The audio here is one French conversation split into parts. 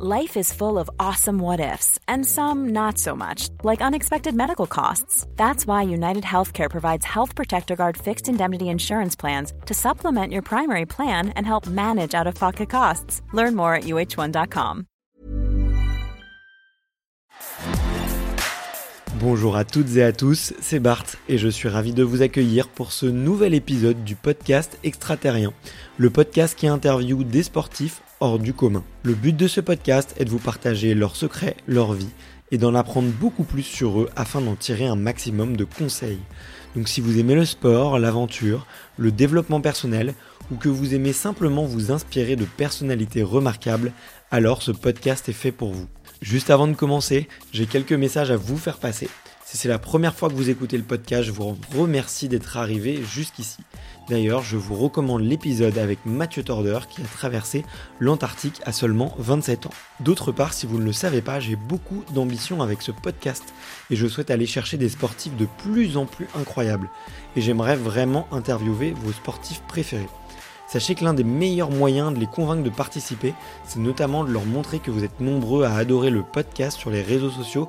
Life is full of awesome what ifs, and some not so much, like unexpected medical costs. That's why United Healthcare provides Health Protector Guard fixed indemnity insurance plans to supplement your primary plan and help manage out of pocket costs. Learn more at uh1.com. Bonjour à toutes et à tous, c'est Bart et je suis ravi de vous accueillir pour ce nouvel épisode du podcast Extraterrien, le podcast qui interviewe des sportifs hors du commun. Le but de ce podcast est de vous partager leurs secrets, leur vie et d'en apprendre beaucoup plus sur eux afin d'en tirer un maximum de conseils. Donc si vous aimez le sport, l'aventure, le développement personnel ou que vous aimez simplement vous inspirer de personnalités remarquables, alors ce podcast est fait pour vous. Juste avant de commencer, j'ai quelques messages à vous faire passer. Si c'est la première fois que vous écoutez le podcast, je vous remercie d'être arrivé jusqu'ici. D'ailleurs, je vous recommande l'épisode avec Mathieu Torder qui a traversé l'Antarctique à seulement 27 ans. D'autre part, si vous ne le savez pas, j'ai beaucoup d'ambition avec ce podcast et je souhaite aller chercher des sportifs de plus en plus incroyables. Et j'aimerais vraiment interviewer vos sportifs préférés. Sachez que l'un des meilleurs moyens de les convaincre de participer, c'est notamment de leur montrer que vous êtes nombreux à adorer le podcast sur les réseaux sociaux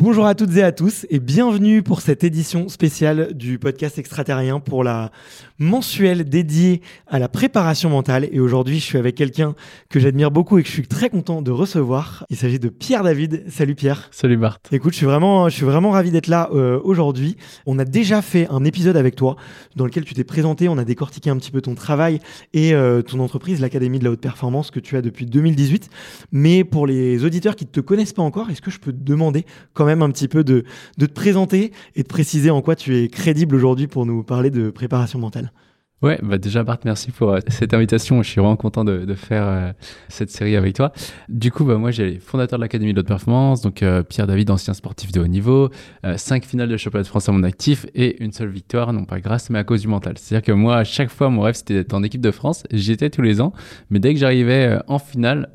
Bonjour à toutes et à tous et bienvenue pour cette édition spéciale du podcast extraterrien pour la mensuelle dédiée à la préparation mentale. Et aujourd'hui, je suis avec quelqu'un que j'admire beaucoup et que je suis très content de recevoir. Il s'agit de Pierre David. Salut Pierre. Salut Bart. Écoute, je suis vraiment, je suis vraiment ravi d'être là euh, aujourd'hui. On a déjà fait un épisode avec toi dans lequel tu t'es présenté. On a décortiqué un petit peu ton travail et euh, ton entreprise, l'Académie de la haute performance que tu as depuis 2018. Mais pour les auditeurs qui ne te connaissent pas encore, est-ce que je peux te demander quand même un petit peu de, de te présenter et de préciser en quoi tu es crédible aujourd'hui pour nous parler de préparation mentale. Ouais, bah déjà Bart, merci pour euh, cette invitation. Je suis vraiment content de, de faire euh, cette série avec toi. Du coup, bah, moi, j'ai fondateur de l'Académie de haute performance, donc euh, Pierre David, ancien sportif de haut niveau, cinq finales de championnat de France à mon actif et une seule victoire, non pas grâce, mais à cause du mental. C'est-à-dire que moi, à chaque fois, mon rêve, c'était d'être en équipe de France. J'y étais tous les ans, mais dès que j'arrivais en finale,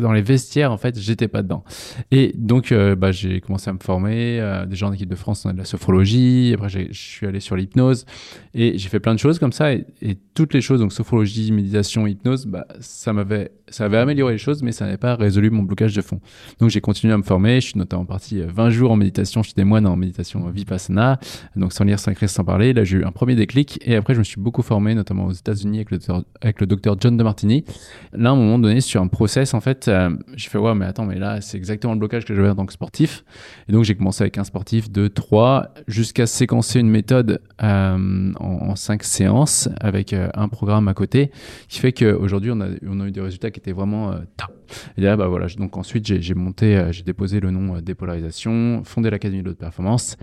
dans les vestiaires, en fait, j'étais pas dedans. Et donc, euh, bah, j'ai commencé à me former. Euh, déjà en équipe de France, on a de la sophrologie. Après, je suis allé sur l'hypnose. Et j'ai fait plein de choses comme ça. Et, toutes les choses, donc sophrologie, méditation, hypnose, bah, ça m'avait, ça avait amélioré les choses, mais ça n'avait pas résolu mon blocage de fond. Donc, j'ai continué à me former. Je suis notamment parti 20 euh, jours en méditation chez des moines en méditation Vipassana. Donc, sans lire, sans écrire, sans parler. Là, j'ai eu un premier déclic. Et après, je me suis beaucoup formé, notamment aux États-Unis avec le, avec le docteur John de Martini. Là, à un moment donné, sur un process, en fait, euh, j'ai fait, ouais, mais attends, mais là, c'est exactement le blocage que j'avais en tant que sportif. Et donc, j'ai commencé avec un sportif de 3 jusqu'à séquencer une méthode euh, en, 5 séances avec euh, un programme à côté qui fait qu'aujourd'hui, on a, on a eu des résultats qui étaient vraiment top. Et là, bah voilà, donc ensuite, j'ai monté, j'ai déposé le nom Dépolarisation, fondé l'Académie de haute performance.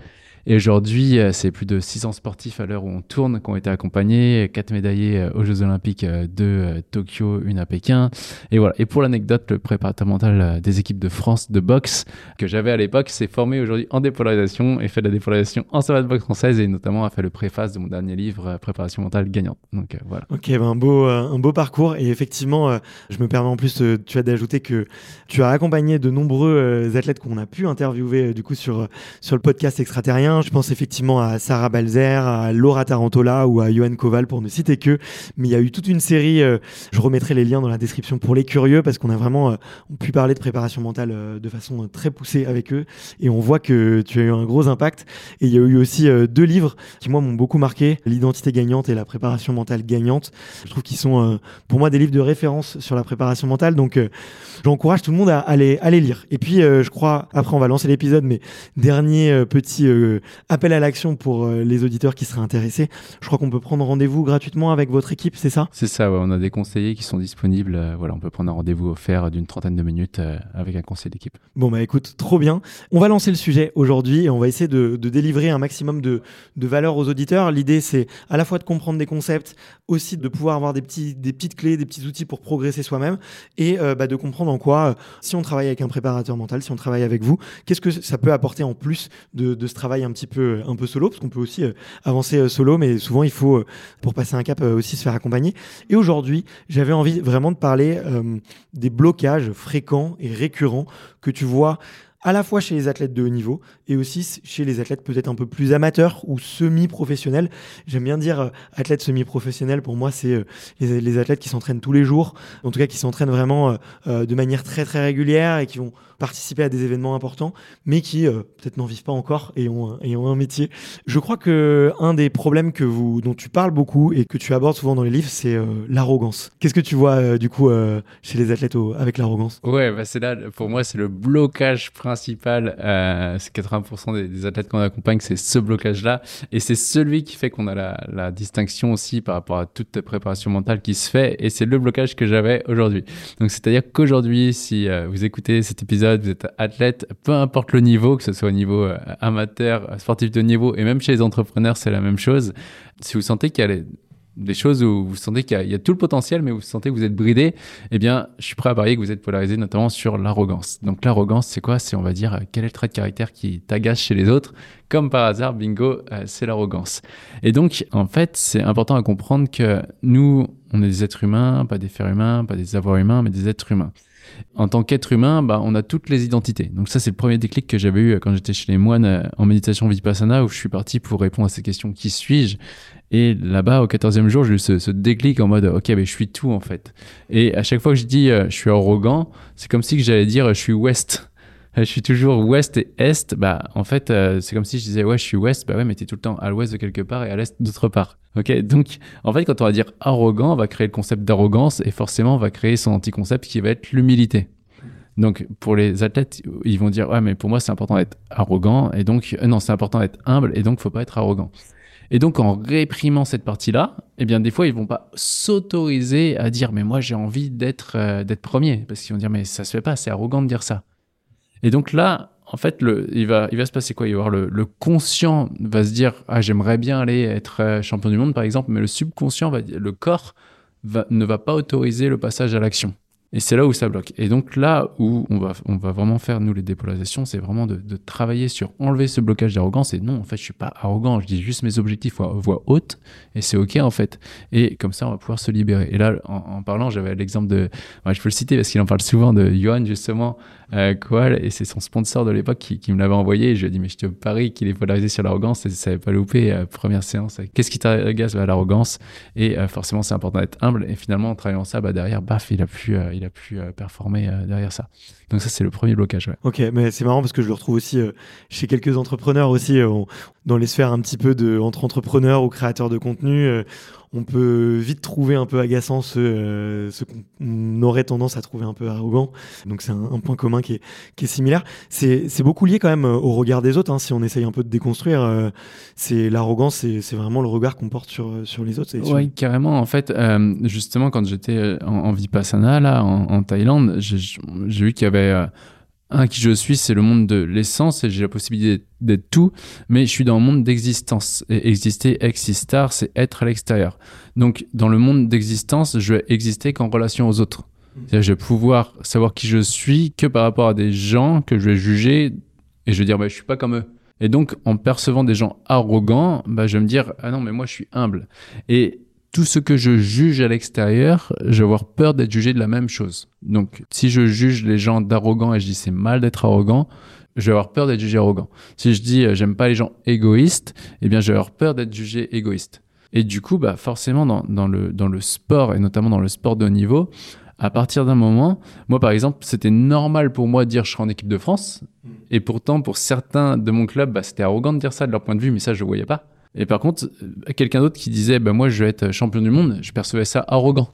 Et aujourd'hui, euh, c'est plus de 600 sportifs à l'heure où on tourne qui ont été accompagnés, 4 médaillés euh, aux Jeux Olympiques euh, de Tokyo, une à Pékin. Et voilà. Et pour l'anecdote, le préparateur mental des équipes de France de boxe que j'avais à l'époque s'est formé aujourd'hui en dépolarisation et fait de la dépolarisation en salle de boxe française et notamment a fait le préface de mon dernier livre, Préparation mentale gagnante. Donc voilà. Ok, ben, un beau, un beau parcours. Et effectivement, je me permets en plus, tu as d'ajouter que tu as accompagné de nombreux athlètes qu'on a pu interviewer du coup sur, sur le podcast extraterrien je pense effectivement à Sarah Balzer, à Laura Tarantola ou à Johan Koval pour ne citer que. Mais il y a eu toute une série. Euh, je remettrai les liens dans la description pour les curieux parce qu'on a vraiment euh, pu parler de préparation mentale euh, de façon très poussée avec eux. Et on voit que tu as eu un gros impact. Et il y a eu aussi deux livres qui, moi, m'ont beaucoup marqué l'identité gagnante et la préparation mentale gagnante. Je trouve qu'ils sont, pour moi, des livres de référence sur la préparation mentale. Donc, j'encourage tout le monde à, aller, à les lire. Et puis, je crois, après, on va lancer l'épisode, mais dernier petit appel à l'action pour euh, les auditeurs qui seraient intéressés. Je crois qu'on peut prendre rendez-vous gratuitement avec votre équipe, c'est ça? C'est ça, on a des conseillers qui sont disponibles. Euh, voilà, on peut prendre un rendez-vous offert d'une trentaine de minutes avec un conseiller d'équipe. Bon, bah écoute, trop bien. On va lancer le sujet aujourd'hui et on va essayer de, délivrer un maximum de, de valeur aux auditeurs. L'idée, c'est à la fois de comprendre des concepts, aussi de pouvoir avoir des, petits, des petites clés, des petits outils pour progresser soi-même et bah, de comprendre en quoi, si on travaille avec un préparateur mental, si on travaille avec vous, qu'est-ce que ça peut apporter en plus de, de ce travail un petit peu, un peu solo, parce qu'on peut aussi euh, avancer euh, solo, mais souvent il faut, euh, pour passer un cap, aussi se faire accompagner. Et aujourd'hui, j'avais envie vraiment de parler des blocages fréquents et récurrents que tu vois à la fois chez les athlètes de haut niveau et aussi chez les athlètes peut-être un peu plus amateurs ou semi-professionnels. J'aime bien dire euh, athlètes semi-professionnels, pour moi c'est euh, les, athlètes qui s'entraînent tous les jours, en tout cas qui s'entraînent vraiment euh, de manière très très régulière et qui vont participer à des événements importants, mais qui peut-être n'en vivent pas encore et ont, et ont un métier. Je crois que un des problèmes que vous, dont tu parles beaucoup et que tu abordes souvent dans les livres, c'est l'arrogance. Qu'est-ce que tu vois du coup chez les athlètes avec l'arrogance? Ouais, bah c'est là, pour moi c'est le blocage principal, c'est 80 des, athlètes qu'on accompagne, c'est ce blocage-là. Et c'est celui qui fait qu'on a la, distinction aussi par rapport à toute préparation mentale qui se fait. Et c'est le blocage que j'avais aujourd'hui. Donc, c'est-à-dire qu'aujourd'hui, si euh, vous écoutez cet épisode, vous êtes athlète, peu importe le niveau, que ce soit au niveau euh, amateur, sportif de niveau, et même chez les entrepreneurs, c'est la même chose. Si vous sentez qu'il y a des choses où vous sentez qu'il y, a tout le potentiel, mais vous sentez que vous êtes bridé, eh bien, je suis prêt à parier que vous êtes polarisé, notamment sur l'arrogance. Donc, l'arrogance, c'est quoi? C'est, on va dire, quel est le trait de caractère qui t'agace chez les autres? Comme par hasard, bingo, euh, c'est l'arrogance. Et donc, en fait, c'est important à comprendre que nous, on est des êtres humains, pas des fers humains, pas des avoirs humains, mais des êtres humains. En tant qu'être humain, bah, on a toutes les identités. Donc ça, c'est le premier déclic que j'avais eu quand j'étais chez les moines euh, en méditation vipassana, où je suis parti pour répondre à ces questions qui suis-je? Et là-bas, au 14e jour, j'ai eu ce, déclic en mode, ok, mais je suis tout en fait. Et à chaque fois que je dis euh, je suis arrogant, c'est comme si j'allais dire je suis ouest je suis toujours ouest et est, bah en fait euh, c'est comme si je disais ouais je suis ouest, bah ouais mais t'es tout le temps à l'ouest de quelque part et à l'est d'autre part. Ok donc en fait quand on va dire arrogant, on va créer le concept d'arrogance et forcément on va créer son anti-concept qui va être l'humilité. Donc pour les athlètes, ils vont dire ouais mais pour moi c'est important d'être arrogant et donc euh, non c'est important d'être humble et donc faut pas être arrogant. Et donc en réprimant cette partie-là, eh bien des fois ils vont pas s'autoriser à dire mais moi j'ai envie d'être euh, d'être premier parce qu'ils vont dire mais ça se fait pas, c'est arrogant de dire ça. Et donc là, en fait, il, va, il va se passer quoi? Il va y avoir le, le, conscient va se dire Ah, j'aimerais bien aller être euh, champion du monde, par exemple, mais le subconscient, va, le corps, ne va pas autoriser le passage à l'action. Et c'est là où ça bloque. Et donc là où on va, on va vraiment faire, nous, les dépolarisations, c'est vraiment de, travailler sur enlever ce blocage d'arrogance. Et non, en fait, je suis pas arrogant, je dis juste mes objectifs à voix haute, et c'est OK, en fait. Et comme ça, on va pouvoir se libérer. Et là, en parlant, j'avais l'exemple de, je peux le citer parce qu'il en parle souvent, de Johan, justement, euh, et c'est son sponsor de l'époque qui, me l'avait envoyé. Et je lui ai dit, mais je te parie qu'il est polarisé sur l'arrogance et ça n'avait pas loupé. Euh, première séance, qu'est-ce qui t'agace bah, L'arrogance? Et euh, forcément, c'est important d'être humble. Et finalement, en travaillant ça, bah, derrière, baf, il a pu, euh, il a pu performer derrière ça. Donc ça, c'est le premier blocage. Ouais. Ok, mais c'est marrant parce que je le retrouve aussi chez quelques entrepreneurs aussi, dans les sphères un petit peu de entre entrepreneurs ou créateurs de contenu on peut vite trouver un peu agaçant ce, euh, ce qu'on aurait tendance à trouver un peu arrogant. Donc c'est un, point commun qui est, qui est similaire. C'est, c'est beaucoup lié quand même au regard des autres. Hein, si on essaye un peu de déconstruire, euh, c'est l'arrogance, c'est, c'est vraiment le regard qu'on porte sur, sur les autres. Oui, carrément. En fait, euh, justement, quand j'étais en, en Vipassana, là, en, en Thaïlande, j'ai, j'ai vu qu'il y avait un qui je suis, c'est le monde de l'essence et j'ai la possibilité d'être tout, mais je suis dans le monde d'existence. Et exister, existar, c'est être à l'extérieur. Donc, dans le monde d'existence, je vais exister qu'en relation aux autres. C'est-à-dire, je vais pouvoir savoir qui je suis que par rapport à des gens que je vais juger et je vais dire, bah, je suis pas comme eux. Et donc, en percevant des gens arrogants, bah, je vais me dire, ah non, mais moi, je suis humble. Et tout ce que je juge à l'extérieur, je vais avoir peur d'être jugé de la même chose. Donc, si je juge les gens d'arrogants et je dis c'est mal d'être arrogant, je vais avoir peur d'être jugé arrogant. Si je dis euh, j'aime pas les gens égoïstes, eh bien, je vais avoir peur d'être jugé égoïste. Et du coup, bah, forcément, dans, dans, le, dans le sport, et notamment dans le sport de haut niveau, à partir d'un moment, moi par exemple, c'était normal pour moi de dire je serai en équipe de France. Mm. Et pourtant, pour certains de mon club, bah, c'était arrogant de dire ça de leur point de vue, mais ça, je ne voyais pas. Et par contre, euh, quelqu'un d'autre qui disait, bah, moi, je vais être champion du monde, je percevais ça arrogant.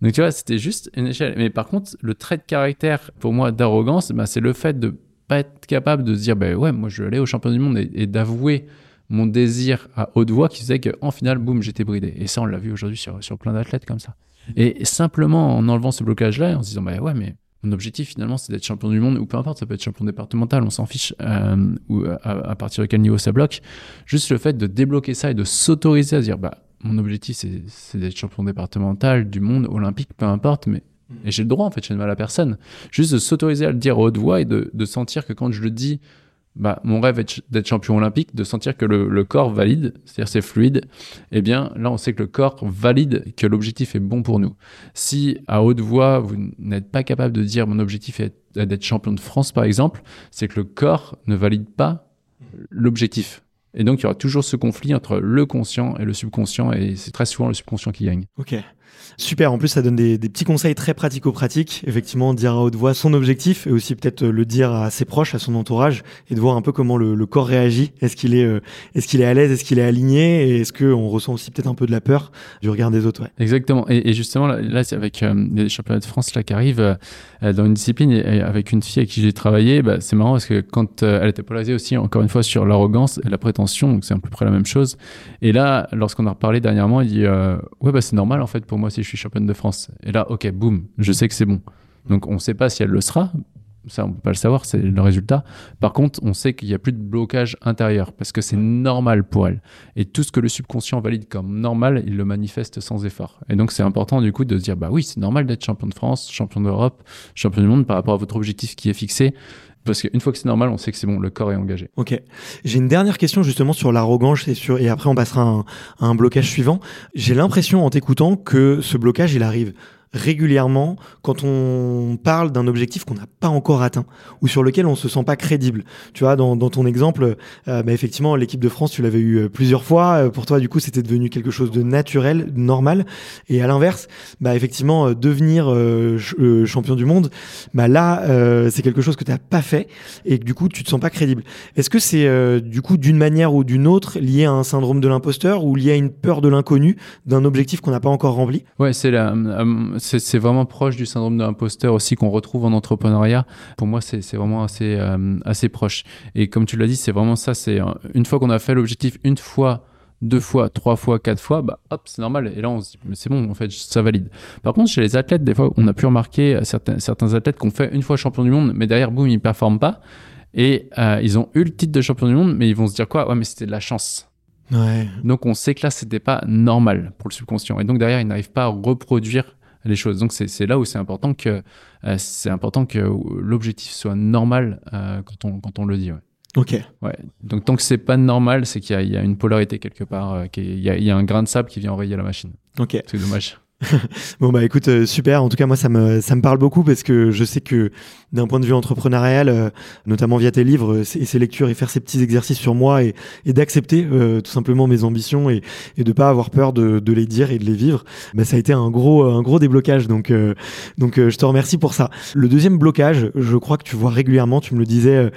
Donc, tu vois, c'était juste une échelle. Mais par contre, le trait de caractère, pour moi, d'arrogance, bah, c'est le fait de pas être capable de se dire, ben ouais, moi je vais aller au championnat du monde et, d'avouer mon désir à haute voix qui faisait qu'en final, boum, j'étais bridé. Et ça, on l'a vu aujourd'hui sur, sur plein d'athlètes comme ça. Et simplement en enlevant ce blocage-là, en se disant, bah ouais, mais mon objectif finalement, c'est d'être champion du monde, ou peu importe, ça peut être champion départemental, on s'en fiche, euh, ou à, partir de quel niveau ça bloque. Juste le fait de débloquer ça et de s'autoriser à dire, bah, mon objectif, c'est d'être champion départemental, du monde, olympique, peu importe, mais et j'ai le droit, en fait, je ne mal à personne. Juste de s'autoriser à le dire à haute voix et de, de, sentir que quand je le dis, bah, mon rêve est d'être champion olympique, de sentir que le, le corps valide, c'est-à-dire c'est fluide, eh bien là on sait que le corps valide que l'objectif est bon pour nous. Si à haute voix vous n'êtes pas capable de dire mon objectif est d'être champion de France par exemple, c'est que le corps ne valide pas l'objectif. Et donc il y aura toujours ce conflit entre le conscient et le subconscient, et c'est très souvent le subconscient qui gagne. Ok. Super, en plus ça donne des, petits conseils très pratico-pratiques, effectivement dire à haute voix son objectif et aussi peut-être le dire à ses proches, à son entourage et de voir un peu comment le, corps réagit. Est-ce qu'il est, euh, est-ce est à l'aise, est-ce qu'il est aligné? Et est-ce qu'on ressent aussi peut-être un peu de la peur du regard des autres? Ouais. Exactement, et, justement là, c'est avec euh, les championnats de France là qui arrivent euh, dans une discipline avec une fille avec qui j'ai travaillé, bah, c'est marrant parce que quand elle était polarisée aussi encore une fois sur l'arrogance et la prétention, c'est à peu près la même chose. Et là, lorsqu'on a reparlé dernièrement, il dit ouais bah c'est normal en fait pour moi si je suis championne de France. Et là, ok, boum, je sais que c'est bon. Donc on ne sait pas si elle le sera. Ça, on ne peut pas le savoir, c'est le résultat. Par contre, on sait qu'il n'y a plus de blocage intérieur parce que c'est normal pour elle. Et tout ce que le subconscient valide comme normal, il le manifeste sans effort. Et donc, c'est important du coup de se dire, bah oui, c'est normal d'être champion de France, champion d'Europe, champion du monde par rapport à votre objectif qui est fixé. Parce qu'une fois que c'est normal, on sait que c'est bon, le corps est engagé. Ok. J'ai une dernière question justement sur l'arrogance et sur et après on passera à un blocage suivant. J'ai l'impression en t'écoutant que ce blocage il arrive régulièrement quand on parle d'un objectif qu'on n'a pas encore atteint ou sur lequel on se sent pas crédible. Tu vois, dans, ton exemple, euh, bah, effectivement, l'équipe de France, tu l'avais eu euh, plusieurs fois. Euh, pour toi, du coup, c'était devenu quelque chose de naturel, normal. Et à l'inverse, bah, effectivement, devenir champion du monde, bah, là, c'est quelque chose que tu n'as pas fait et que du coup, tu te sens pas crédible. Est-ce que c'est du coup d'une manière ou d'une autre lié à un syndrome de l'imposteur ou lié à une peur de l'inconnu d'un objectif qu'on n'a pas encore rempli? Ouais, c'est la c'est vraiment proche du syndrome de l'imposteur aussi qu'on retrouve en entrepreneuriat. Pour moi, c'est vraiment assez, euh, assez proche. Et comme tu l'as dit, c'est vraiment ça. C'est euh, une fois qu'on a fait l'objectif une fois, deux fois, trois fois, quatre fois, bah hop, c'est normal. Et là, on se dit, mais c'est bon, en fait, ça valide. Par contre, chez les athlètes, des fois, on a pu remarquer euh, certains, certains athlètes qui ont fait une fois champion du monde, mais derrière, boum, ils performent pas. Et ils ont eu le titre de champion du monde, mais ils vont se dire quoi? Ouais, mais c'était de la chance. Ouais. Donc on sait que là, c'était pas normal pour le subconscient. Et donc derrière, ils n'arrivent pas à reproduire les choses. Donc c'est là où c'est important que euh, c'est important que l'objectif soit normal euh, quand on quand on le dit. Ouais. Ok. Ouais. Donc tant que c'est pas normal, c'est qu'il y, y, a une polarité quelque part, euh, qu'il y, y, a un grain de sable qui vient enrayer la machine. Ok. C'est dommage. bon bah écoute euh, super. En tout cas moi ça me ça me parle beaucoup parce que je sais que d'un point de vue entrepreneurial euh, notamment via tes livres et ces lectures et faire ces petits exercices sur moi et, et d'accepter euh, tout simplement mes ambitions et, et de pas avoir peur de, de les dire et de les vivre. Bah, ça a été un gros un gros déblocage. Donc donc je te remercie pour ça. Le deuxième blocage je crois que tu vois régulièrement tu me le disais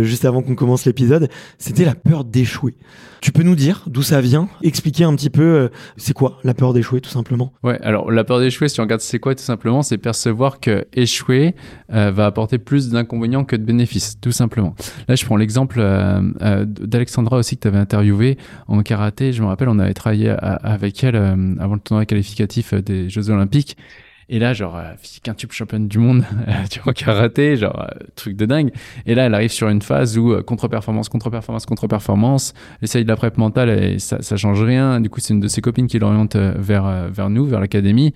juste avant qu'on commence l'épisode c'était la peur d'échouer. Tu peux nous dire d'où ça vient? Expliquer un petit peu c'est quoi la peur d'échouer tout simplement? Ouais la peur d'échouer, si on regarde c'est quoi, tout simplement, c'est percevoir que échouer euh, va apporter plus d'inconvénients que de bénéfices, tout simplement. Là, je prends l'exemple euh, euh, d'Alexandra aussi que tu avais interviewé en karaté. Je me rappelle, on avait travaillé avec elle avant le tournoi qualificatif des Jeux Olympiques. Et là, genre, euh, quintuple championne du monde, tu vois, karaté, genre, truc de dingue. Et là, elle arrive sur une phase où contre-performance, contre-performance, contre-performance, elle essaye de la prep mentale et ça, ça change rien. Du coup, c'est une de ses copines qui l'oriente vers, vers nous, vers l'académie.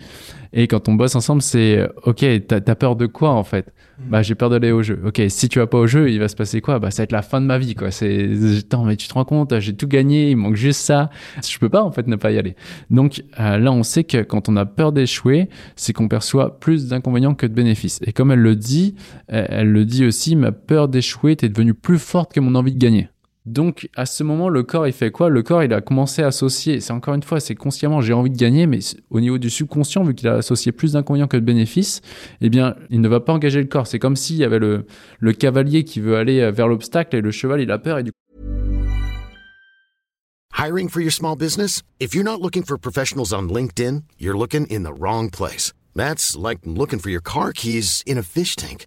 Et quand on bosse ensemble, c'est OK, t'as as peur de quoi en fait? Bah j'ai peur d'aller au jeu. OK, si tu vas pas au jeu, il va se passer quoi? Bah ça va être la fin de ma vie quoi. C'est attends, mais tu te rends compte, j'ai tout gagné, il manque juste ça. Je peux pas en fait ne pas y aller. Donc euh, là, on sait que quand on a peur d'échouer, c'est qu'on perçoit plus d'inconvénients que de bénéfices. Et comme elle le dit, elle, le dit aussi, ma peur d'échouer était devenue plus forte que mon envie de gagner. Donc à ce moment, le corps, il fait quoi? Le corps, il a commencé à associer, c'est encore une fois, c'est consciemment, j'ai envie de gagner, mais au niveau du subconscient, vu qu'il a associé plus d'inconvénients que de bénéfices, eh bien, il ne va pas engager le corps. C'est comme s'il y avait le, cavalier qui veut aller vers l'obstacle et le cheval, il a peur et du Hiring for your small business? If you're not looking for professionals on LinkedIn, you're looking in the wrong place. That's like looking for your car keys in a fish tank.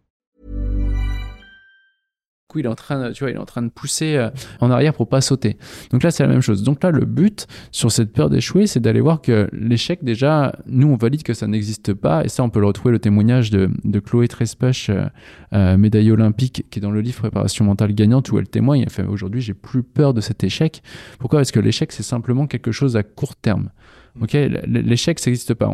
Coup, il est en train, de, tu vois, il est en train de pousser euh, en arrière pour pas sauter. Donc là, c'est la même chose. Donc là, le but sur cette peur d'échouer, c'est d'aller voir que l'échec, déjà, nous, on valide que ça n'existe pas. Et ça, on peut le retrouver le témoignage de, de Chloé Trespuch, euh, euh, médaillée olympique, qui est dans le livre Préparation mentale gagnante, où elle témoigne. Elle fait aujourd'hui, j'ai plus peur de cet échec. Pourquoi? Parce que l'échec, c'est simplement quelque chose à court terme. Ok, l'échec, ça n'existe pas.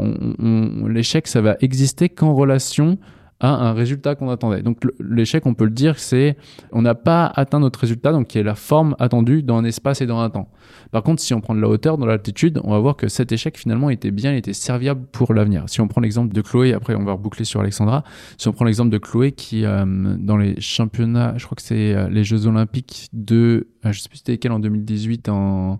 L'échec, ça va exister qu'en relation à un résultat qu'on attendait. Donc l'échec, on peut le dire, c'est on n'a pas atteint notre résultat, donc qui est la forme attendue dans un espace et dans un temps. Par contre, si on prend de la hauteur dans l'altitude, on va voir que cet échec finalement était bien, était serviable pour l'avenir. Si on prend l'exemple de Chloé, après on va reboucler sur Alexandra, si on prend l'exemple de Chloé qui, euh, dans les championnats, je crois que c'est euh, les Jeux Olympiques de, euh, je sais plus c'était lesquels en 2018 en...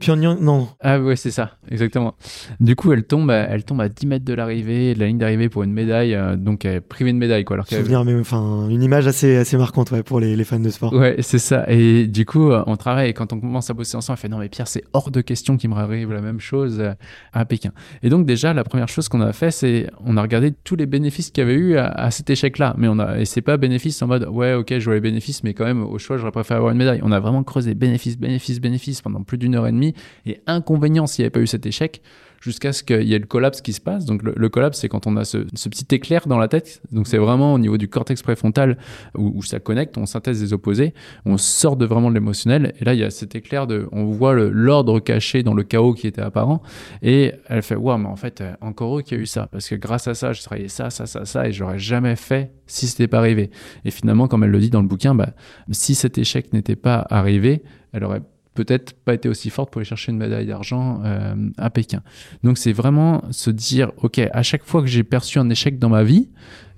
Pyongyang, non. Ah ouais, c'est ça, exactement. Du coup, elle tombe, à- elle tombe à 10 mètres de l'arrivée, de la ligne d'arrivée pour une médaille, euh, donc elle est privée de médaille, quoi. Alors Souvenir, mais enfin, une image assez, assez marquante ouais, pour les, les fans de sport. Ouais, c'est ça. Et du coup, euh, on travaille et quand on commence à bosser ensemble, on fait non mais Pierre, c'est hors de question qu'il me arrive la même chose euh, à Pékin. Et donc déjà, la première chose qu'on a fait, c'est on a regardé tous les bénéfices qu'il y avait eu à, à cet échec-là. Mais on a et c'est pas bénéfice en mode ouais ok je vois les bénéfices, mais quand même au choix j'aurais préféré avoir une médaille. On a vraiment creusé bénéfices, bénéfices, bénéfices pendant plus d'une heure et demie et inconvénient s'il n'y avait pas eu cet échec jusqu'à ce qu'il y ait le collapse qui se passe. Donc le, le collapse, c'est quand on a ce, petit éclair dans la tête. Donc c'est vraiment au niveau du cortex préfrontal où, ça connecte, on synthèse des opposés, on sort de vraiment de l'émotionnel. Et là, il y a cet éclair de, on voit l'ordre caché dans le chaos qui était apparent. Et elle fait, waouh, mais en fait, euh, encore eux qui a eu ça, parce que grâce à ça, j'ai travaillé ça, ça, ça, ça, et j'aurais jamais fait si c'était pas arrivé. Et finalement, comme elle le dit dans le bouquin, bah, si cet échec n'était pas arrivé, elle aurait peut-être pas été aussi forte pour aller chercher une médaille d'argent euh, à Pékin. Donc c'est vraiment se dire, ok, à chaque fois que j'ai perçu un échec dans ma vie,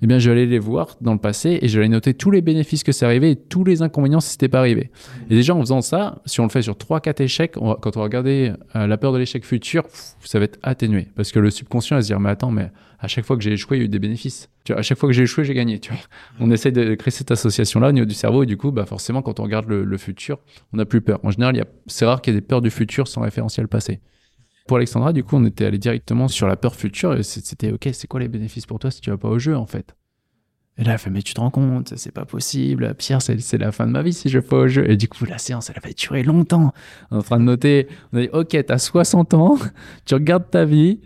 eh bien je vais aller les voir dans le passé et je vais noter tous les bénéfices que c'est arrivé et tous les inconvénients si c'était pas arrivé. Et déjà en faisant ça, si on le fait sur 3-4 échecs, on quand on va regarder euh, la peur de l'échec futur, ça va être atténué parce que le subconscient va se dire, mais attends, mais à chaque fois que j'ai échoué, il y a eu des bénéfices. Tu vois, à chaque fois que j'ai échoué, j'ai gagné. Tu vois. On essaie de créer cette association-là au niveau du cerveau et du coup, bah, forcément, quand on regarde le, le futur, on n'a plus peur. En général, c'est rare qu'il y ait des peurs du futur sans référentiel passé. Pour Alexandra, du coup, on était allé directement sur la peur future et c'était OK, c'est quoi les bénéfices pour toi si tu vas pas au jeu en fait? Et là, elle fait Mais tu te rends compte, c'est pas possible, Pierre, c'est la fin de ma vie si je vais pas au jeu. Et du coup, la séance, elle avait duré longtemps. On est en train de noter On a dit OK, t'as 60 ans, tu regardes ta vie.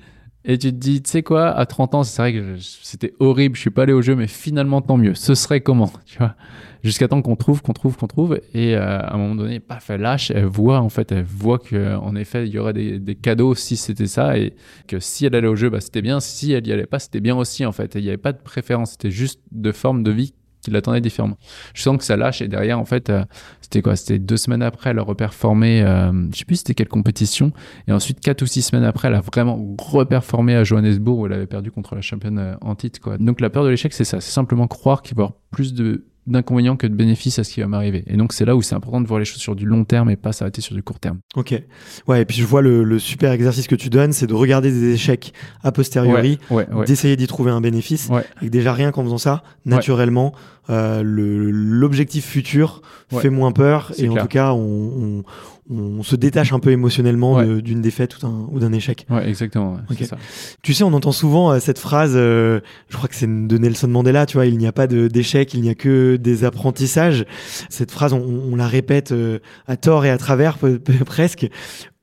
Et tu te dis, tu sais quoi, à 30 ans, c'est vrai que c'était horrible, je suis pas allé au jeu, mais finalement, tant mieux. Ce serait comment, tu vois? Jusqu'à temps qu'on trouve, qu'on trouve, qu'on trouve. Et euh, à un moment donné, paf, elle lâche, elle voit, en fait, elle voit qu'en effet, il y aurait des, cadeaux si c'était ça. Et que si elle allait au jeu, bah, c'était bien. Si elle y allait pas, c'était bien aussi, en fait. Il n'y avait pas de préférence. C'était juste de forme de vie qui l'attendait différemment. Je sens que ça lâche. Et derrière, en fait, euh, c'était quoi? C'était deux semaines après, elle a reperformé, euh, je sais plus c'était quelle compétition. Et ensuite, quatre ou six semaines après, elle a vraiment reperformé à Johannesburg où elle avait perdu contre la championne euh, en titre. Quoi. Donc la peur de l'échec, c'est ça. C'est simplement croire qu'il va y avoir plus de d'inconvénients que de bénéfices à ce qui va m'arriver. Et donc c'est là où c'est important de voir les choses sur du long terme et pas s'arrêter sur du court terme. Ok. Ouais, et puis je vois le, le super exercice que tu donnes, c'est de regarder des échecs a posteriori, ouais, ouais. d'essayer d'y trouver un bénéfice. Ouais. Et déjà rien qu'en faisant ça, naturellement, euh, l'objectif futur fait moins peur et en tout cas, on, on, on se détache un peu émotionnellement Ouais. de- d'une défaite ou d'un- échec. Ouais, exactement. ouais, ça. Tu sais, on entend souvent euh, cette phrase, euh, je crois que c'est de Nelson Mandela, tu vois, il n'y a pas d'échec, il n'y a que des apprentissages. Cette phrase, on, on la répète euh, à tort et à travers peu- peu- presque.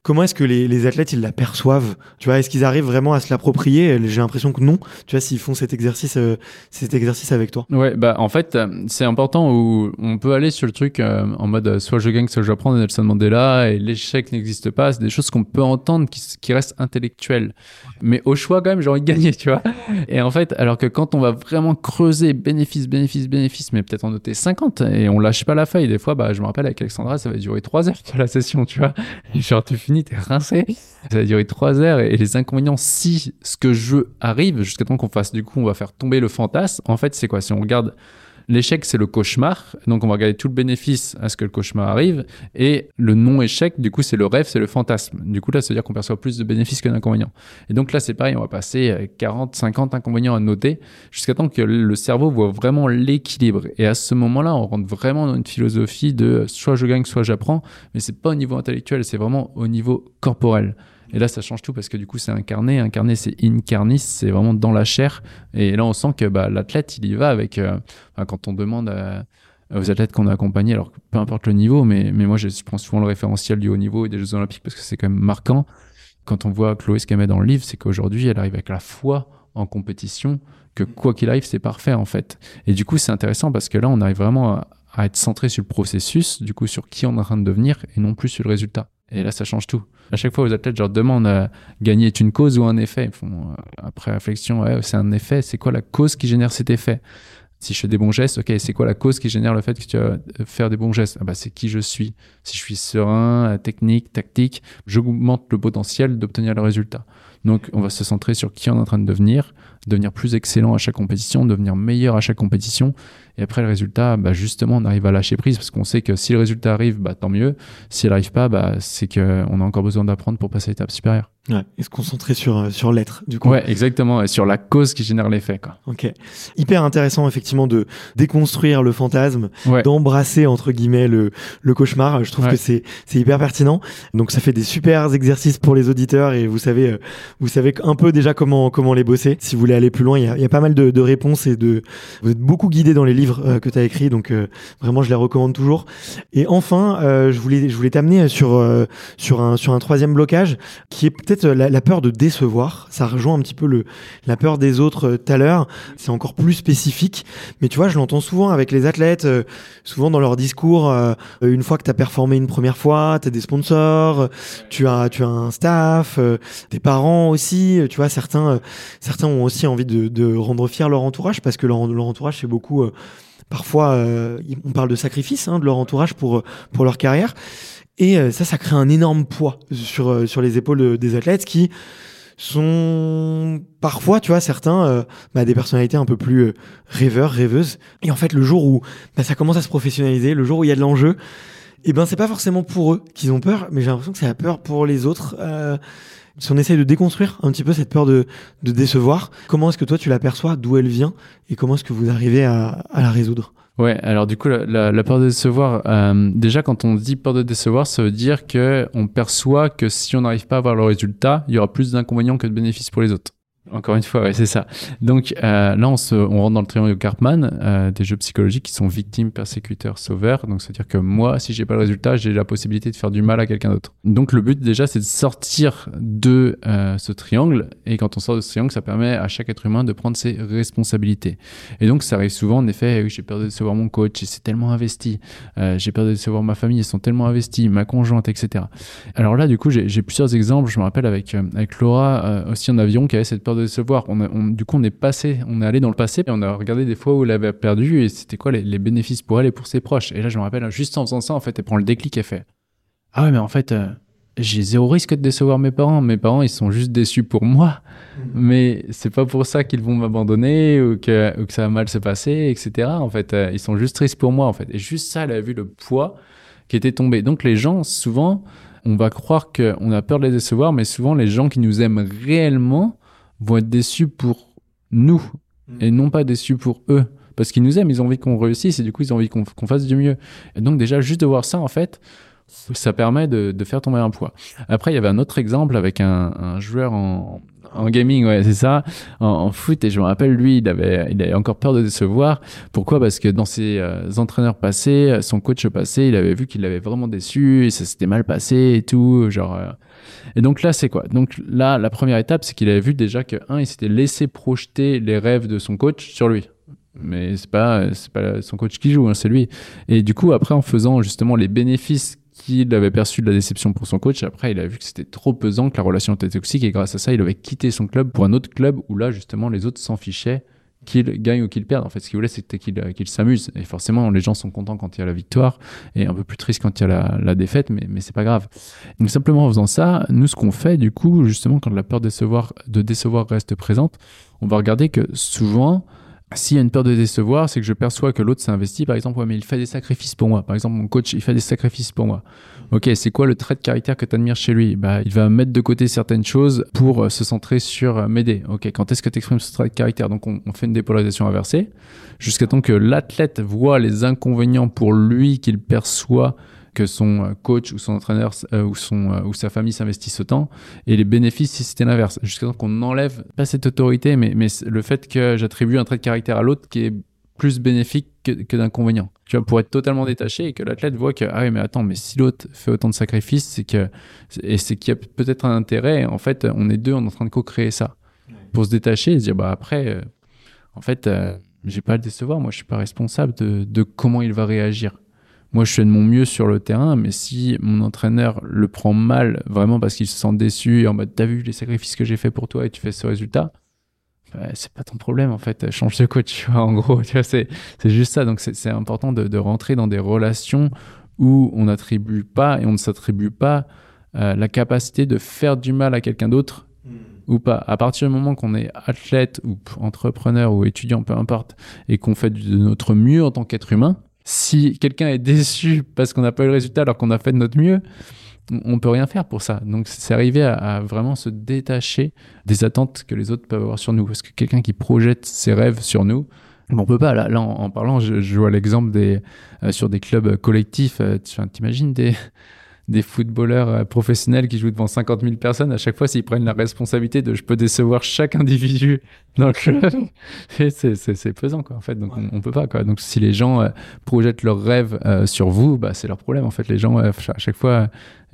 Comment est-ce que les, les athlètes ils la perçoivent? Tu vois, est-ce qu'ils arrivent vraiment à se l'approprier? J'ai l'impression que non. Tu vois, s'ils font cet exercice, euh, cet exercice avec toi. Ouais, bah en fait, euh, c'est important où on peut aller sur le truc euh, en mode soit je gagne, soit de Nelson Mandela et l'échec n'existe pas. C'est des choses qu'on peut entendre qui, qui restent intellectuelles. Mais au choix, quand même, j'ai envie de gagner, tu vois. Et en fait, alors que quand on va vraiment creuser bénéfice, bénéfice, bénéfice, mais peut-être en noter 50 et on lâche pas la feuille, des fois, bah, je me rappelle avec Alexandra, ça va durer 3 heures la session, tu vois. Finis, t'es rincé. Ça va durer 3 heures et, et les inconvénients, si ce que je veux arrive, jusqu'à temps qu'on fasse, du coup, on va faire tomber le fantasme. En fait, c'est quoi? Si on regarde L'échec, c'est le cauchemar. Donc, on va regarder tout le bénéfice à ce que le cauchemar arrive. Et le non-échec, du coup, c'est le rêve, c'est le fantasme. Du coup, là, ça veut dire qu'on perçoit plus de bénéfices que d'inconvénients. Et donc, là, c'est pareil, on va passer 40, 50 inconvénients à noter jusqu'à temps que le cerveau voit vraiment l'équilibre. Et à ce moment-là, on rentre vraiment dans une philosophie de soit je gagne, soit j'apprends. Mais c'est pas au niveau intellectuel, c'est vraiment au niveau corporel. Et là, ça change tout parce que du coup, c'est incarné. Incarné, c'est incarnis, c'est vraiment dans la chair. Et là, on sent que bah, l'athlète, il y va avec. Euh, quand on demande aux athlètes qu'on a accompagnés, alors peu importe le niveau, mais, mais moi, je, prends souvent le référentiel du haut niveau et des Jeux Olympiques parce que c'est quand même marquant. Quand on voit Chloé ce qu'elle met dans le livre, c'est qu'aujourd'hui, elle arrive avec la foi en compétition, que quoi qu'il arrive, c'est parfait en fait. Et du coup, c'est intéressant parce que là, on arrive vraiment à, à être centré sur le processus, du coup, sur qui on est en train de devenir et non plus sur le résultat. Et là, ça change tout. À chaque fois, aux athlètes, je leur demande euh, gagner est une cause ou un effet? Ils font, euh, après réflexion, ouais, c'est un effet. C'est quoi la cause qui génère cet effet? Si je fais des bons gestes, ok, c'est quoi la cause qui génère le fait que tu vas euh, faire des bons gestes? Ah bah, C'est qui je suis. Si je suis serein, technique, tactique, j'augmente le potentiel d'obtenir le résultat. Donc, on va se centrer sur qui on est en train de devenir, devenir plus excellent à chaque compétition, devenir meilleur à chaque compétition. Et après, le résultat, bah, justement, on arrive à lâcher prise parce qu'on sait que si le résultat arrive, bah, tant mieux. S'il n'arrive pas, bah, c'est qu'on a encore besoin d'apprendre pour passer à l'étape supérieure. Ouais, et se concentrer sur, euh, sur l'être, du coup. Ouais, exactement, et sur la cause qui génère l'effet, quoi. Ok. Hyper intéressant, effectivement, de déconstruire le fantasme, d'embrasser, entre guillemets, le, le cauchemar. Je trouve que c'est, c'est hyper pertinent. Donc, ça fait des super exercices pour les auditeurs et vous savez, euh, vous savez un peu déjà comment, comment les bosser. Si vous voulez aller plus loin, il y a, y a, pas mal de, de, réponses et de, vous êtes beaucoup guidé dans les livres euh, que tu as écrits. Donc, vraiment, je les recommande toujours. Et enfin, je voulais, je voulais t'amener sur, sur un, sur un troisième blocage qui est peut-être la, peur de décevoir. Ça rejoint un petit peu le, la peur des autres euh, tout à l'heure. C'est encore plus spécifique. Mais tu vois, je l'entends souvent avec les athlètes, euh, souvent dans leur discours. Euh, une fois que tu as performé une première fois, tu as des sponsors, tu as, tu as un staff, tes parents aussi. Tu vois, certains, certains ont aussi envie de, rendre fier leur entourage parce que leur, leur entourage, c'est beaucoup. parfois, on parle de sacrifice hein, de leur entourage pour, pour leur carrière. Et euh, ça, ça crée un énorme poids sur, euh, sur les épaules des athlètes qui sont parfois, tu vois, certains, euh, bah, des personnalités un peu plus rêveurs, rêveuses. Et en fait, le jour où bah, ça commence à se professionnaliser, le jour où il y a de l'enjeu, et eh ben c'est pas forcément pour eux qu'ils ont peur, mais j'ai l'impression que c'est la peur pour les autres. Si on essaye de déconstruire un petit peu cette peur de, de décevoir, comment est-ce que toi tu l'aperçois, d'où elle vient, et comment est-ce que vous arrivez à, à la résoudre? Ouais, alors du coup, la, peur de décevoir, euh, déjà quand on dit peur de décevoir, ça veut dire que on perçoit que si on n'arrive pas à avoir le résultat, il y aura plus d'inconvénients que de bénéfices pour les autres. Encore une fois, ouais, c'est ça. Donc euh, là, on, rentre dans le triangle Cartman, euh, des jeux psychologiques qui sont victimes, persécuteurs, sauveurs. Donc c'est-à-dire que moi, si j'ai pas le résultat, j'ai la possibilité de faire du mal à quelqu'un d'autre. Donc le but déjà, c'est de sortir de euh, ce triangle. Et quand on sort de ce triangle, ça permet à chaque être humain de prendre ses responsabilités. Et donc ça arrive souvent, en effet, j'ai peur de décevoir mon coach, il s'est tellement investi. Euh, j'ai peur de décevoir ma famille, ils sont tellement investis, ma conjointe, etc. Alors là, du coup, j'ai plusieurs exemples. Je me rappelle avec avec Laura aussi en avion qui avait cette peur décevoir. On, du coup, on est passé, on est allé dans le passé et on a regardé des fois où elle avait perdu et c'était quoi les, bénéfices pour elle et pour ses proches. Et là, je me rappelle, juste en faisant ça, en fait, elle prend le déclic et fait Ah ouais, mais en fait, euh, j'ai zéro risque de décevoir mes parents. Mes parents, ils sont juste déçus pour moi, mmh. mais c'est pas pour ça qu'ils vont m'abandonner ou que, que ça va mal se passer, etc. En fait, euh, ils sont juste tristes pour moi, en fait. Et juste ça, elle a vu le poids qui était tombé. Donc, les gens, souvent, on va croire qu'on a peur de les décevoir, mais souvent, les gens qui nous aiment réellement, vont être déçus pour nous mm. et non pas déçus pour eux. Parce qu'ils nous aiment, ils ont envie qu'on réussisse et du coup, ils ont envie qu'on fasse du mieux. Et donc, déjà, juste de voir ça, en fait, ça permet de, de, faire tomber un poids. Après, il y avait un autre exemple avec un, un joueur en, en gaming, ouais, c'est ça, en, foot. Et je me rappelle, lui, il avait, il avait encore peur de décevoir. Pourquoi? Parce que dans ses euh, entraîneurs passés, son coach passé, il avait vu qu'il l'avait vraiment déçu, et ça s'était mal passé et tout. Genre, euh, et donc là, c'est quoi? Donc là, la première étape, c'est qu'il avait vu déjà que, un, il s'était laissé projeter les rêves de son coach sur lui. Mais c'est pas, c'est pas son coach qui joue, hein, c'est lui. Et du coup, après, en faisant justement les bénéfices qu'il avait perçus de la déception pour son coach, après, il a vu que c'était trop pesant, que la relation était toxique, et grâce à ça, il avait quitté son club pour un autre club où là, justement, les autres s'en fichaient qu'il gagne ou qu'il perde. En fait, ce qu'il voulait, c'était qu'il euh, s'amuse. Et forcément, les gens sont contents quand il y a la victoire et un peu plus tristes quand il y a la, défaite, mais, mais c'est pas grave. Donc, simplement en faisant ça, nous, ce qu'on fait, du coup, justement, quand la peur de de décevoir reste présente, on va regarder que souvent, S'il y a une peur de décevoir, c'est que je perçois que l'autre s'est investi, par exemple, ouais, mais il fait des sacrifices pour moi. Par exemple, mon coach, il fait des sacrifices pour moi. Ok, c'est quoi le trait de caractère que tu admires chez lui? Bah, Il va mettre de côté certaines choses pour euh, se centrer sur euh, m'aider. Ok, quand est-ce que tu exprimes ce trait de caractère? Donc, on, fait une dépolarisation inversée jusqu'à temps que l'athlète voit les inconvénients pour lui qu'il perçoit que son euh, coach ou son entraîneur ou, son, ou sa famille s'investissent autant et les bénéfices si c'était l'inverse. Jusqu'à temps qu'on enlève, pas cette autorité, mais, mais le fait que j'attribue un trait de caractère à l'autre qui est plus bénéfique que, que d'inconvénients. Tu vois, pour être totalement détaché et que l'athlète voit que, ah oui, mais attends, mais si l'autre fait autant de sacrifices, c'est que, et c'est qu'il y a peut-être un intérêt. En fait, on est deux, on est en train de co-créer ça. Pour se détacher et se dire, bah après, euh, en fait, euh, j'ai pas à le décevoir. Moi, je suis pas responsable de, de comment il va réagir. Moi, je fais de mon mieux sur le terrain, mais si mon entraîneur le prend mal, vraiment parce qu'il se sent déçu, en mode, t'as vu les sacrifices que j'ai fait pour toi et tu fais ce résultat, c'est pas ton problème en fait, change de coach, tu vois, en gros, tu vois, c'est, c'est juste ça. Donc c'est, important de, de, rentrer dans des relations où on n'attribue pas et on ne s'attribue pas euh, la capacité de faire du mal à quelqu'un d'autre hmm. ou pas. À partir du moment qu'on est athlète ou entrepreneur ou étudiant, peu importe, et qu'on fait de notre mieux en tant qu'être humain, si quelqu'un est déçu parce qu'on n'a pas eu le résultat alors qu'on a fait de notre mieux, on peut rien faire pour ça. Donc c'est arriver à, vraiment se détacher des attentes que les autres peuvent avoir sur nous. Parce que quelqu'un qui projette ses rêves sur nous, on peut pas. Là, en, parlant, je, vois l'exemple des euh, sur des clubs collectifs. Euh, tu imagines des des footballeurs euh, professionnels qui jouent devant 50 000 personnes, à chaque fois, s'ils prennent la responsabilité de je peux décevoir chaque individu dans le club, c'est pesant, quoi, en fait. Donc, on, peut pas, quoi. Donc, si les gens euh, projettent leurs rêves euh, sur vous, bah, c'est leur problème, en fait. Les gens, à chaque fois,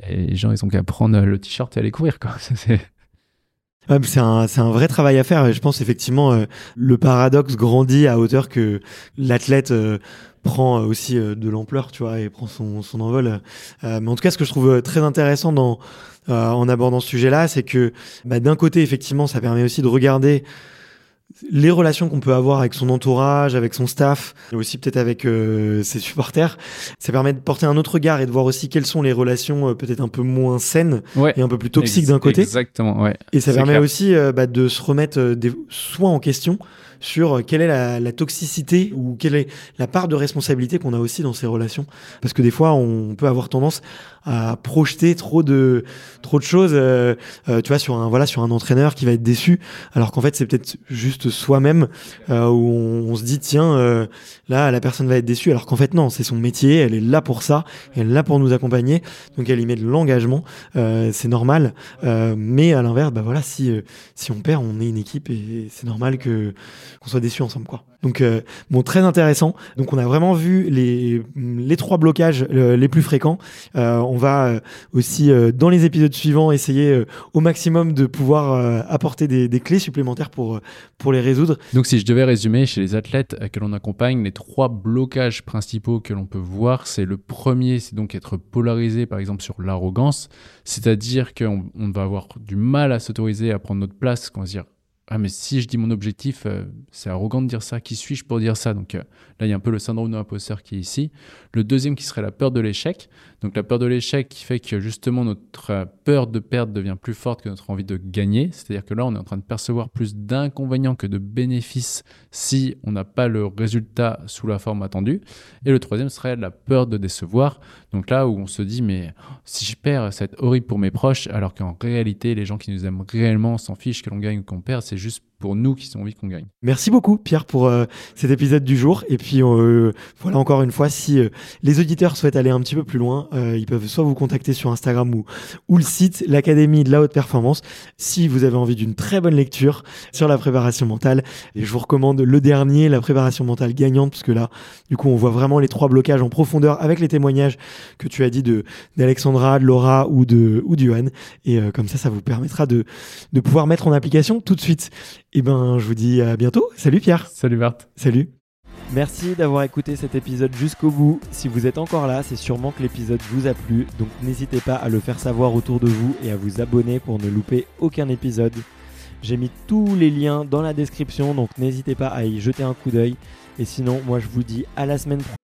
les gens, ils ont qu'à prendre le t-shirt et aller courir, quoi. c'est un, un, vrai travail à faire. Je pense effectivement le paradoxe grandit à hauteur que l'athlète prend euh, aussi euh, de l'ampleur, tu vois, et prend son, son envol. Euh, mais en tout cas, ce que je trouve très intéressant dans, en abordant ce sujet-là, c'est que bah, d'un côté, effectivement, ça permet aussi de regarder les relations qu'on peut avoir avec son entourage, avec son staff, et aussi peut-être avec ses supporters, ça permet de porter un autre regard et de voir aussi quelles sont les relations peut-être un peu moins saines et un peu plus toxiques d'un côté. Exactement, ouais. Et ça permet aussi bah, de se remettre des, soit en question, sur euh, quelle est la, toxicité ou quelle est la part de responsabilité qu'on a aussi dans ces relations. Parce que des fois, on peut avoir tendance à projeter trop de trop de choses, euh, euh, tu vois, sur un voilà sur un entraîneur qui va être déçu, alors qu'en fait c'est peut-être juste soi-même où on, se dit tiens là la personne va être déçue, alors qu'en fait non, c'est son métier, elle est là pour ça, elle est là pour nous accompagner, donc elle y met de l'engagement, c'est normal. mais à l'inverse, bah voilà, si si on perd, on est une équipe et c'est normal que qu'on soit déçus ensemble, quoi. Donc, euh, bon, très intéressant. Donc, on a vraiment vu les, les trois blocages euh, les plus fréquents. Euh, on va aussi, dans les épisodes suivants, essayer au maximum de pouvoir apporter des, clés supplémentaires pour, pour les résoudre. Donc, si je devais résumer chez les athlètes que l'on accompagne, les trois blocages principaux que l'on peut voir, c'est le premier, c'est donc être polarisé, par exemple, sur l'arrogance, c'est-à-dire qu'on on va avoir du mal à s'autoriser à prendre notre place, qu'on va dire ah mais si je dis mon objectif, euh, c'est arrogant de dire ça, qui suis-je pour dire ça? Donc euh, là, il y a un peu le syndrome de l'imposteur qui est ici. Le deuxième qui serait la peur de l'échec. Donc la peur de l'échec qui fait que justement notre peur de perdre devient plus forte que notre envie de gagner. C'est-à-dire que là, on est en train de percevoir plus d'inconvénients que de bénéfices si on n'a pas le résultat sous la forme attendue. Et le troisième serait la peur de décevoir. Donc là où on se dit, mais si je perds, ça va être horrible pour mes proches, alors qu'en réalité, les gens qui nous aiment réellement s'en fichent que l'on gagne ou qu'on perd c'est juste pour nous qui avons envie qu'on gagne. Merci beaucoup Pierre pour euh, cet épisode du jour. Et puis euh, voilà encore une fois, si euh, les auditeurs souhaitent aller un petit peu plus loin, ils peuvent soit vous contacter sur Instagram ou, le site, l'Académie de la haute performance. Si vous avez envie d'une très bonne lecture sur la préparation mentale, et je vous recommande le dernier, la préparation mentale gagnante, parce que là, du coup, on voit vraiment les trois blocages en profondeur avec les témoignages que tu as dit d'Alexandra, de Laura ou de ou de Johan. Et comme ça, ça vous permettra de, de pouvoir mettre en application tout de suite. Et eh ben, je vous dis à bientôt. Salut Pierre. Salut Bart. Salut. Merci d'avoir écouté cet épisode jusqu'au bout. Si vous êtes encore là, c'est sûrement que l'épisode vous a plu, donc n'hésitez pas à le faire savoir autour de vous et à vous abonner pour ne louper aucun épisode. J'ai mis tous les liens dans la description, donc n'hésitez pas à y jeter un coup d'œil. Et sinon, moi je vous dis à la semaine prochaine.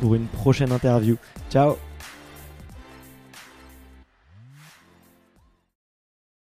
Pour une prochaine interview. Ciao